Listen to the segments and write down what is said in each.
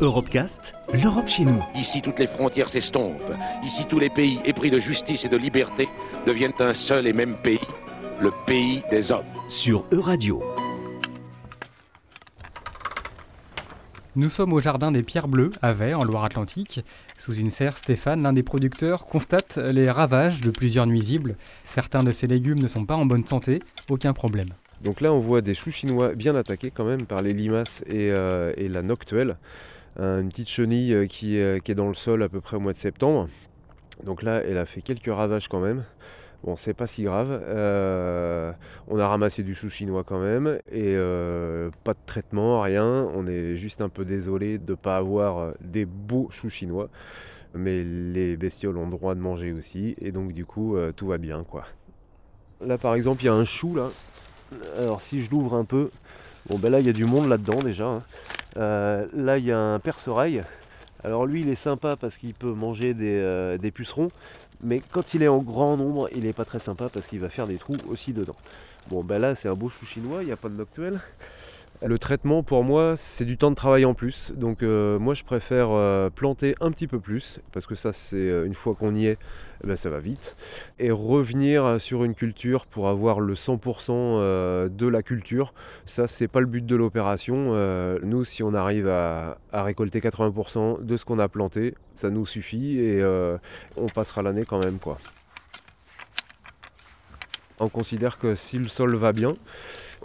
Europecast, l'Europe chez nous. Ici, toutes les frontières s'estompent. Ici, tous les pays épris de justice et de liberté deviennent un seul et même pays, le pays des hommes. Sur Euradio. Nous sommes au jardin des Pierres Bleues, à Vey, en Loire-Atlantique. Sous une serre, Stéphane, l'un des producteurs, constate les ravages de plusieurs nuisibles. Certains de ces légumes ne sont pas en bonne santé, aucun problème. Donc là, on voit des choux chinois bien attaqués quand même par les limaces et, euh, et la noctuelle. Euh, une petite chenille euh, qui, est- qui est dans le sol à peu près au mois de septembre. Donc là, elle a fait quelques ravages quand même. Bon, c'est pas si grave. Euh, on a ramassé du chou chinois quand même et euh, pas de traitement, rien. On est juste un peu désolé de ne pas avoir euh, des beaux choux chinois. Mais les bestioles ont le droit de manger aussi et donc du coup, euh, tout va bien quoi. Là par exemple, il y a un chou là. Alors si je l'ouvre un peu, bon ben là il y a du monde là-dedans déjà. hein. Euh, là il y a un perce-oreille. Alors lui il est sympa parce qu'il peut manger des, euh, pucerons, mais quand il est en grand nombre, il n'est pas très sympa parce qu'il va faire des trous aussi dedans. Bon ben là c'est un beau chou chinois, il n'y a pas de noctuelle. Le traitement pour moi c'est du temps de travail en plus, donc euh, moi je préfère euh, planter un petit peu plus, parce que ça c'est euh, une fois qu'on y est, eh ben, ça va vite, et revenir sur une culture pour avoir le 100% euh, de la culture, ça c'est pas le but de l'opération. Nous si on arrive à, à récolter 80% de ce qu'on a planté, ça nous suffit et on passera l'année quand même quoi. On considère que si le sol va bien,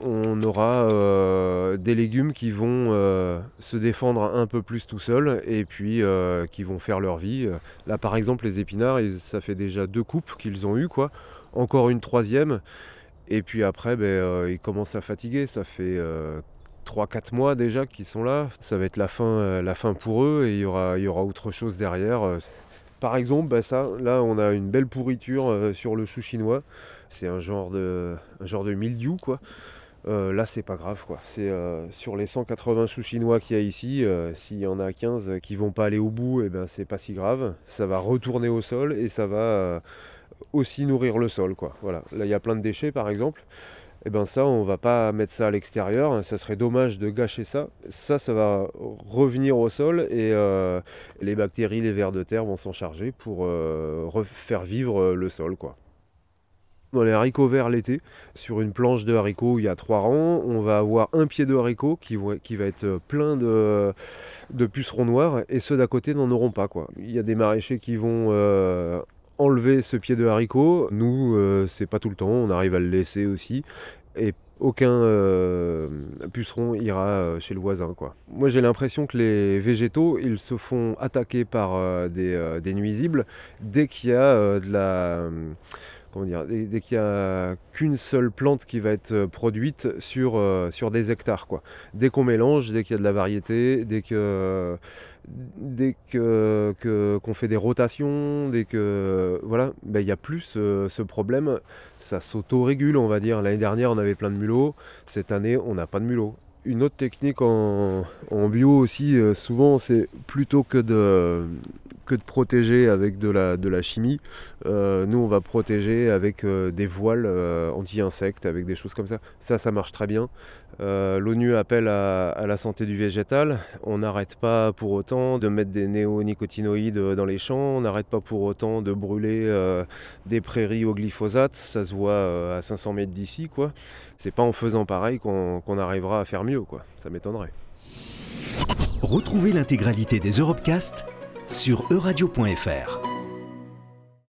on aura euh, des légumes qui vont euh, se défendre un peu plus tout seuls et puis euh, qui vont faire leur vie. Là par exemple les épinards, ça fait déjà deux coupes qu'ils ont eu quoi, encore une troisième. Et puis après ben, ils commencent à fatiguer, ça fait 3-4 mois déjà qu'ils sont là. Ça va être la fin, pour eux et il y aura, autre chose derrière. Par exemple, ben ça, là on a une belle pourriture sur le chou chinois. C'est un genre de, un genre de mildiou quoi. Euh, là, c'est pas grave euh, sur les 180 choux chinois qu'il y a ici, euh, s'il y en a 15 qui vont pas aller au bout, et ben c'est pas si grave. Ça va retourner au sol et ça va aussi nourrir le sol quoi. Voilà. Là, il y a plein de déchets par exemple. Et ben ça, on va pas mettre ça à l'extérieur. Ça serait dommage de gâcher ça. Ça, ça va revenir au sol et les bactéries, les vers de terre vont s'en charger pour refaire vivre le sol quoi dans les haricots verts l'été. Sur une planche de haricots, il y a trois rangs. On va avoir un pied de haricot qui, va être plein de, pucerons noirs et ceux d'à côté n'en auront pas. Quoi. Il y a des maraîchers qui vont euh, enlever ce pied de haricot. Nous, euh, c'est pas tout le temps. On arrive à le laisser aussi. Et aucun euh, puceron ira euh, chez le voisin. Quoi. Moi j'ai l'impression que les végétaux ils se font attaquer par euh, des, euh, nuisibles dès qu'il y a euh, de la dès, qu'il y a qu'une seule plante qui va être euh, produite sur, euh, sur des hectares. Quoi. Dès qu'on mélange, dès qu'il y a de la variété, dès que que, qu'on fait des rotations, dès que voilà, ben, il n'y a plus ce problème. Ça s'auto-régule, on va dire. L'année dernière, on avait plein de mulots. Cette année, on n'a pas de mulots. Une autre technique en, bio aussi, euh, souvent, c'est plutôt que de, protéger avec de la, chimie, euh, nous, on va protéger avec euh, des voiles anti-insectes, avec des choses comme ça. Ça, ça marche très bien. L'ONU appelle à, la santé du végétal. On n'arrête pas pour autant de mettre des néonicotinoïdes dans les champs. On n'arrête pas pour autant de brûler des prairies au glyphosate. Ça se voit à 500 mètres d'ici, quoi. C'est pas en faisant pareil qu'on arrivera à faire mieux, Ça m'étonnerait. Retrouvez l'intégralité des Europecast sur euradio.fr.